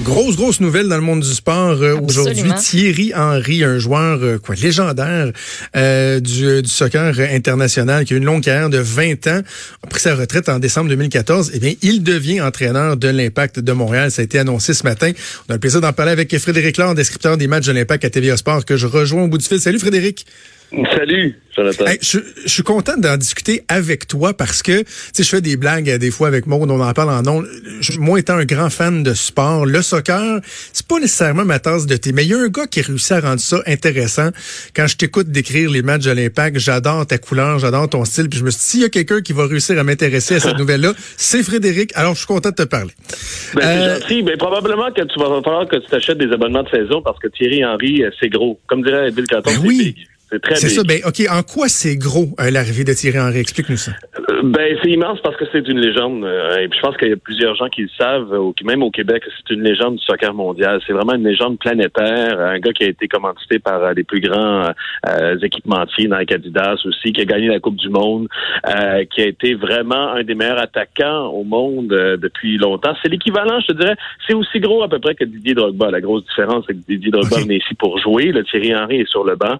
Grosse, grosse nouvelle dans le monde du sport euh, aujourd'hui. Thierry Henry, un joueur euh, quoi légendaire euh, du, du, soccer international qui a une longue carrière de 20 ans, a pris sa retraite en décembre 2014. Eh bien, il devient entraîneur de l'Impact de Montréal. Ça a été annoncé ce matin. On a le plaisir d'en parler avec Frédéric Laure, descripteur des matchs de l'Impact à TVA Sport, que je rejoins au bout du fil. Salut Frédéric. Salut, Jonathan. je, suis content d'en discuter avec toi parce que, tu sais, je fais des blagues euh, des fois avec Maud, on en parle en nom. Moi, étant un grand fan de sport, le soccer, c'est pas nécessairement ma tasse de thé, mais il y a un gars qui a réussi à rendre ça intéressant. Quand je t'écoute décrire les matchs de l'Impact, j'adore ta couleur, j'adore ton style, puis je me suis dit, s'il y a quelqu'un qui va réussir à m'intéresser à cette nouvelle-là, c'est Frédéric. Alors, je suis content de te parler. Ben, euh, gentil. Ben, probablement que tu vas falloir que tu t'achètes des abonnements de saison parce que Thierry Henry, euh, c'est gros. Comme dirait Bill Cotton, ben oui. C'est très C'est ça. Ben, OK. En quoi c'est gros, euh, l'arrivée de Thierry Henry? Explique-nous ça. Euh, ben, c'est immense parce que c'est une légende. Euh, et puis, je pense qu'il y a plusieurs gens qui le savent, même au Québec, c'est une légende du soccer mondial. C'est vraiment une légende planétaire. Un gars qui a été commandité par les plus grands équipementiers dans les Adidas aussi, qui a gagné la Coupe du Monde, qui a été vraiment un des meilleurs attaquants au monde depuis longtemps. C'est l'équivalent, je te dirais, c'est aussi gros à peu près que Didier Drogba. La grosse différence, c'est que Didier Drogba est ici pour jouer. Le Thierry Henry est sur le banc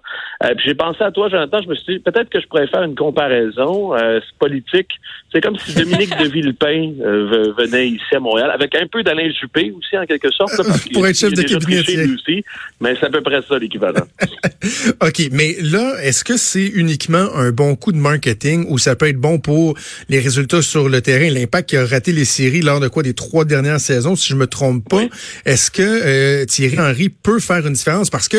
j'ai pensé à toi, Jonathan. Je me suis dit, peut-être que je pourrais faire une comparaison euh, politique. C'est comme si Dominique de Villepin euh, venait ici à Montréal, avec un peu d'Alain Juppé aussi, en quelque sorte. parce Pour être chef de cabinet. Aussi, mais c'est à peu près ça, l'équivalent. OK, mais là, est-ce que c'est uniquement un bon coup de marketing ou ça peut être bon pour les résultats sur le terrain? L'impact qui a raté les séries lors de quoi des trois dernières saisons, si je me trompe pas? Est-ce que euh, Thierry Henry peut faire une différence? Parce que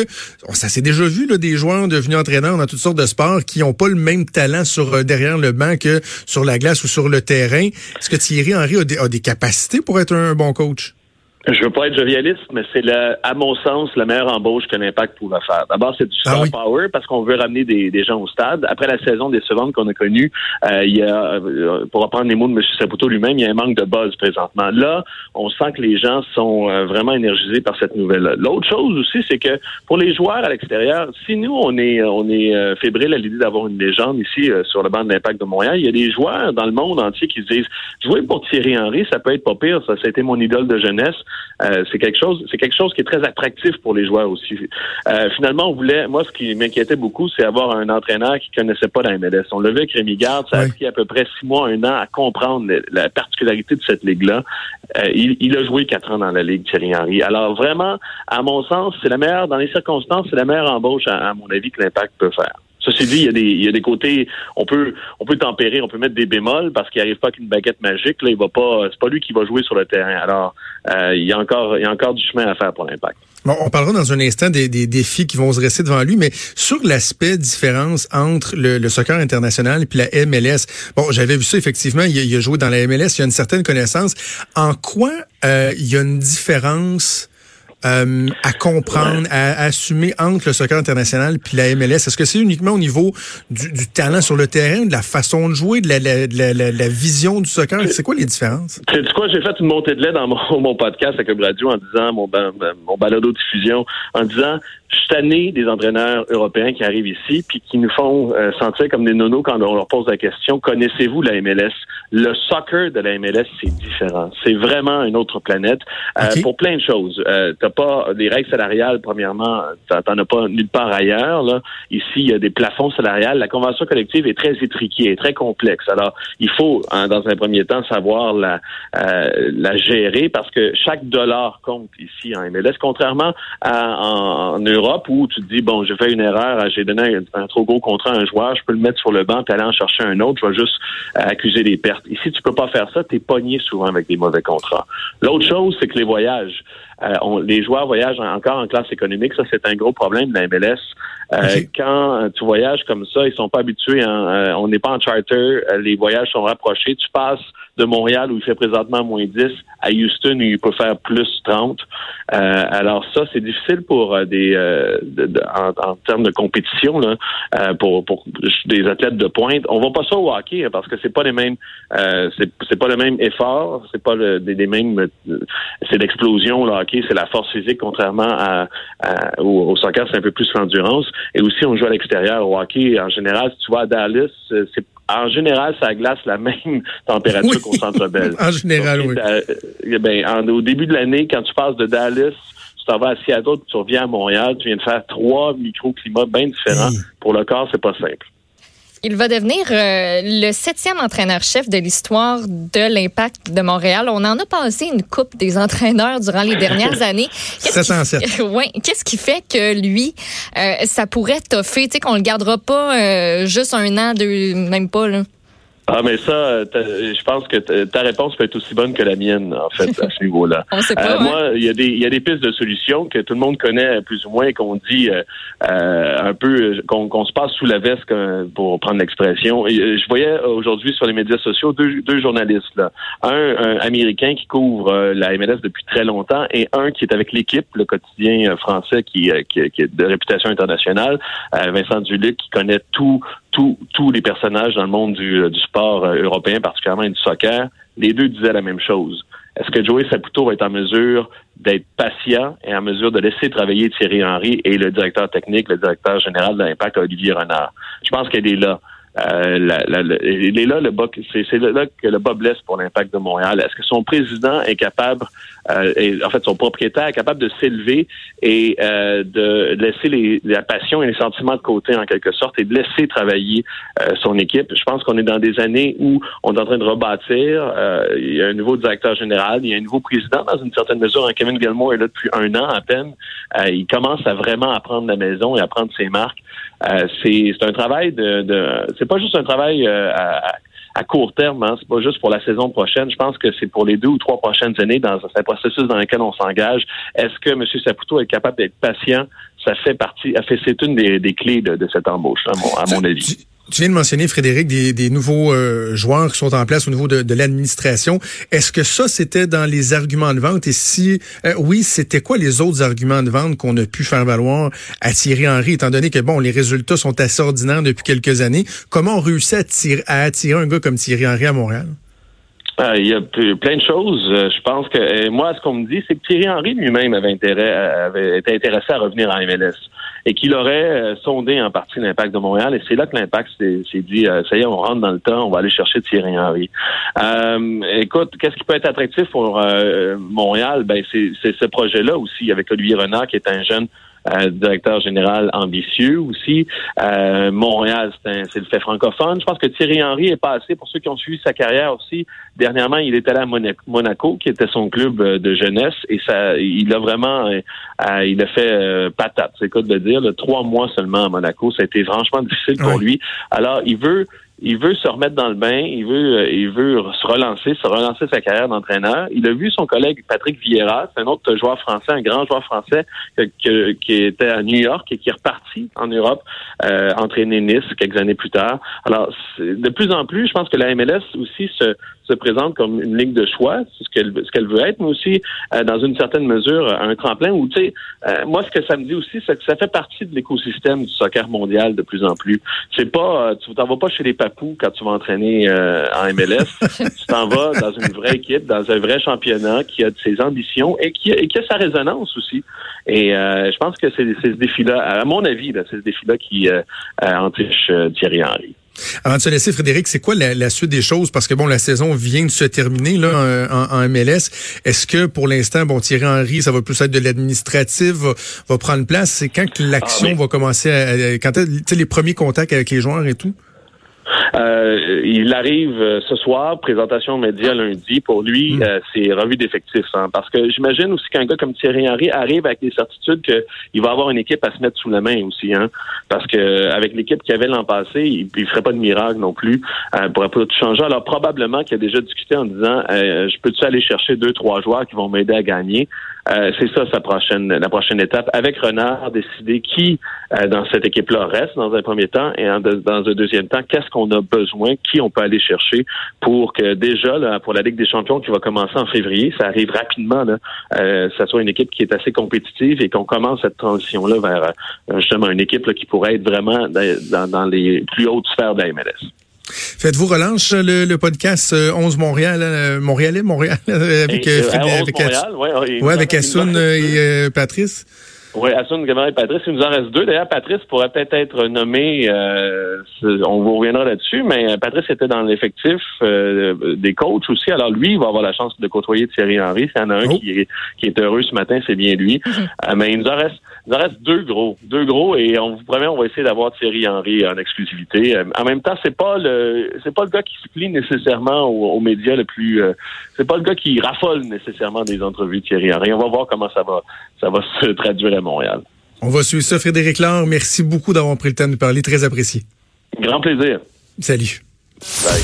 ça s'est déjà vu, là, des joueurs devenus entraîneurs dans toutes sortes de sports qui n'ont pas le même talent sur euh, derrière le banc que sur la glace ou sur le terrain. Est-ce que Thierry Henry a des capacités pour être un bon coach? Je veux pas être jovialiste, mais c'est à mon sens la meilleure embauche que l'impact pourrait faire. D'abord, c'est du ah star power parce qu'on veut ramener des, des, gens au stade. Après la saison décevante qu'on a connue, euh, il y a, euh, pour reprendre les mots de M. Saputo lui-même, il y a un manque de buzz présentement. Là, on sent que les gens sont euh, vraiment énergisés par cette nouvelle. L'autre chose aussi, c'est que pour les joueurs à l'extérieur, si nous on est on est euh, fébrile à l'idée d'avoir une légende ici sur le banc de l'impact de Montréal, il y a des joueurs dans le monde entier qui se disent jouer pour Thierry Henry, ça peut être pas pire. Ça, ça a été mon idole de jeunesse. Euh, c'est quelque chose, c'est quelque chose qui est très attractif pour les joueurs aussi. Euh, finalement, on voulait, moi, ce qui m'inquiétait beaucoup, c'est avoir un entraîneur qui connaissait pas la MLS. On l'a vu avec Rémi Garde, ça a pris à peu près six mois, un an à comprendre la particularité de cette ligue-là. Euh, il, a joué quatre ans dans la ligue, Thierry Henry. Alors vraiment, à mon sens, c'est la meilleure, dans les circonstances, c'est la meilleure embauche, à, mon avis, que l'Impact peut faire. Ceci dit, il y, a des, y côtés, on peut, on peut tempérer, on peut mettre des bémols parce qu'il n'arrive pas qu'une baguette magique. Là, il va pas, c'est pas lui qui va jouer sur le terrain. Alors, euh, il y a encore, il y a encore du chemin à faire pour l'impact. Bon, on parlera dans un instant des, défis qui vont se rester devant lui, mais sur l'aspect différence entre le, soccer international et la MLS. Bon, j'avais vu ça effectivement. Il, il, a joué dans la MLS. Il a une certaine connaissance. En quoi euh, il y a une différence? Euh, à comprendre, à, assumer entre le soccer international puis la MLS? Est-ce que c'est uniquement au niveau du, du, talent sur le terrain, de la façon de jouer, de la, la, la, vision du soccer? C'est quoi les différences? Tu quoi? J'ai fait une montée de lait dans mon, mon podcast avec le radio en disant, mon, mon balado diffusion, en disant, je suis tanné des entraîneurs européens qui arrivent ici puis qui nous font euh, sentir comme des nonos quand on leur pose la question connaissez-vous la MLS Le soccer de la MLS c'est différent. C'est vraiment une autre planète euh, pour plein de choses. Euh, t'as pas des règles salariales premièrement, t'en as pas nulle part ailleurs. Là. Ici il y a des plafonds salariales. La convention collective est très étriquée, très complexe. Alors il faut hein, dans un premier temps savoir la euh, la gérer parce que chaque dollar compte ici en MLS contrairement à en, en Europe où tu te dis, bon, j'ai fait une erreur, j'ai donné un, trop gros contrat à un joueur, je peux le mettre sur le banc et aller en chercher un autre, je vais juste euh, accuser des pertes. Ici, tu peux pas faire ça, tu es pogné souvent avec des mauvais contrats. L'autre chose, c'est que les voyages, euh, les joueurs voyagent encore en classe économique, ça c'est un gros problème de la MLS. Euh, quand tu voyages comme ça, ils sont pas habitués, on n'est pas en charter, les voyages sont rapprochés, tu passes de Montréal où il fait présentement moins 10 à Houston où il peut faire plus 30. Euh, alors ça, c'est difficile pour euh, des euh, en, termes de compétition là, pour, pour des athlètes de pointe. On va pas ça au hockey hein, parce que c'est pas les mêmes c'est pas le même effort, c'est pas le, des, mêmes c'est l'explosion le hockey, c'est la force physique contrairement à, au, soccer, c'est un peu plus l'endurance. Et aussi on joue à l'extérieur au hockey en général. Si tu vas à Dallas, c'est en général, ça glace la même température qu'au Centre Bell. en général, oui. Eh ben, au début de l'année, quand tu passes de Dallas tu t'en vas à Seattle, tu reviens à Montréal, tu viens de faire trois microclimats bien différents. Pour le corps, c'est pas simple. Il va devenir euh, le septième entraîneur-chef de l'histoire de l'Impact de Montréal. On en a passé une coupe des entraîneurs durant les dernières années. Qu'est-ce qui, ouais, qu'est-ce qui fait que lui, euh, ça pourrait toffer, tu sais, qu'on le gardera pas euh, juste un an, deux, même pas là. Ah, mais ça, je pense que ta réponse peut être aussi bonne que la mienne, en fait, à ce niveau-là. On sait pas, euh, Moi, il y, a des, y a des pistes de solutions que tout le monde connaît plus ou moins, qu'on dit euh, euh un peu, qu'on se passe sous la veste, pour prendre l'expression. Euh, je voyais aujourd'hui sur les médias sociaux deux, deux journalistes, là. Un, un, américain qui couvre la MLS depuis très longtemps et un qui est avec l'équipe, le quotidien français qui, qui, qui, est de réputation internationale, Vincent Duluc, qui connaît tout tous les personnages dans le monde du, euh, sport euh, européen, particulièrement du soccer, les deux disaient la même chose. Est-ce que Joey Saputo va être en mesure d'être patient et en mesure de laisser travailler Thierry Henry et le directeur technique, le directeur général de l'Impact, Olivier Renard? Je pense qu'elle est là. Euh, la, il est là le bas, c'est, là que le bas blesse pour l'impact de Montréal. Est-ce que son président est capable, euh, en fait son propriétaire est capable de s'élever et euh, de laisser les, la passion et les sentiments de côté en quelque sorte et de laisser travailler euh, son équipe? Je pense qu'on est dans des années où on est en train de rebâtir. Euh, il y a un nouveau directeur général, il y a un nouveau président dans une certaine mesure. Kevin Gilmore est là depuis un an à peine. il commence à vraiment apprendre la maison et à prendre ses marques. c'est, un travail de, de c'est pas juste un travail euh, à, court terme, hein. c'est pas juste pour la saison prochaine. Je pense que c'est pour les deux ou trois prochaines années dans un processus dans lequel on s'engage. Est-ce que M. Saputo est capable d'être patient? Ça fait partie, c'est une des, clés de, cette embauche, à mon avis. Tu viens de mentionner, Frédéric, des, nouveaux euh, joueurs qui sont en place au niveau de, l'administration. Est-ce que ça, c'était dans les arguments de vente? Et si euh, oui, c'était quoi les autres arguments de vente qu'on a pu faire valoir à Thierry Henry, étant donné que, bon, les résultats sont assez ordinaires depuis quelques années? Comment on réussit à, attirer un gars comme Thierry Henry à Montréal? Euh, il y a plein de choses. Je pense que moi, ce qu'on me dit, c'est que Thierry Henry lui-même avait intérêt, avait été intéressé à revenir en MLS et qu'il aurait euh, sondé en partie l'impact de Montréal. Et c'est là que l'impact s'est dit, euh, ça y est, on rentre dans le temps, on va aller chercher Thierry Henry. Euh, écoute, qu'est-ce qui peut être attractif pour Montréal? Ben, c'est ce projet-là aussi, avec Olivier Renard, qui est un jeune euh, directeur général ambitieux aussi. Euh, Montréal, c'est le fait francophone. Je pense que Thierry Henry est passé, pour ceux qui ont suivi sa carrière aussi, dernièrement, il était allé à Monaco, qui était son club euh, de jeunesse, et ça, il a vraiment, il a fait patate, c'est quoi de dire, trois mois seulement à Monaco. Ça a été franchement difficile pour lui. Alors, il veut il veut se remettre dans le bain, il veut, euh, il veut se relancer, se relancer sa carrière d'entraîneur. Il a vu son collègue Patrick Vieira, c'est un autre joueur français, un grand joueur français qui était à New York et qui est reparti en Europe euh, entraîner Nice quelques années plus tard. Alors, de plus en plus, je pense que la MLS aussi se, se présente comme une ligne de choix, c'est ce qu'elle ce qu'elle veut être, mais aussi euh, dans une certaine mesure un tremplin où tu sais, euh, moi ce que ça me dit aussi, c'est que ça fait partie de l'écosystème du soccer mondial de plus en plus. C'est pas, euh, tu t'en vas pas chez les quand tu vas entraîner en MLS, tu t'en vas dans une vraie équipe, dans un vrai championnat qui a ses ambitions et qui, et qui a sa résonance aussi. Et je pense que c'est ce défi-là, à mon avis, c'est ce défi-là qui entiche Thierry Henry. Avant de se laisser, Frédéric, c'est quoi la, suite des choses? Parce que bon, la saison vient de se terminer là en, MLS. Est-ce que pour l'instant, bon, Thierry Henry, ça va plus être de l'administratif, va, prendre place? C'est quand que l'action ah, va commencer à, quand les premiers contacts avec les joueurs et tout? Euh, il arrive euh, ce soir, présentation média lundi. Pour lui, mm. euh, c'est revue d'effectifs. Hein, parce que j'imagine aussi qu'un gars comme Thierry Henry arrive avec des certitudes qu'il va avoir une équipe à se mettre sous la main aussi. Hein, parce que avec l'équipe qu'il avait l'an passé, il, ne ferait pas de miracle non plus. Euh, pourrait pas tout changer. Alors probablement qu'il a déjà discuté en disant je peux-tu aller chercher deux, trois joueurs qui vont m'aider à gagner? Euh, c'est ça sa prochaine, la prochaine étape. Avec Renard, décider qui euh, dans cette équipe-là reste dans un premier temps et dans un deuxième temps, qu'est-ce qu'on a besoin, qui on peut aller chercher pour que déjà là, pour la Ligue des Champions qui va commencer en février, ça arrive rapidement, là, euh, ça soit une équipe qui est assez compétitive et qu'on commence cette transition-là vers euh, justement une équipe là, qui pourrait être vraiment dans, dans les plus hautes sphères de la MLS. Faites-vous relance le, le, podcast 11 euh, Montréal, euh, Montréalais, Montréal, avec, euh, avec, Montréal, ouais, avec Assoun et Patrice? Oui, Assun et Patrice. Il nous en reste deux. D'ailleurs, Patrice pourrait peut-être être nommé, euh, on vous reviendra là-dessus, mais Patrice était dans l'effectif euh, des coachs aussi. Alors lui, il va avoir la chance de côtoyer Thierry Henry. S'il y en a un oh. qui, est, qui est heureux ce matin, c'est bien lui. Euh, mais il nous en reste il nous en reste deux gros. Deux gros et on vous promet, on va essayer d'avoir Thierry Henry en exclusivité. en même temps, c'est pas le c'est pas le gars qui se plie nécessairement aux, médias le plus c'est pas le gars qui raffole nécessairement des entrevues de Thierry Henry. On va voir comment ça va ça va se traduire à Montréal. On va suivre ça. Frédéric Laure, merci beaucoup d'avoir pris le temps de nous parler. Très apprécié. Grand plaisir. Salut. Bye.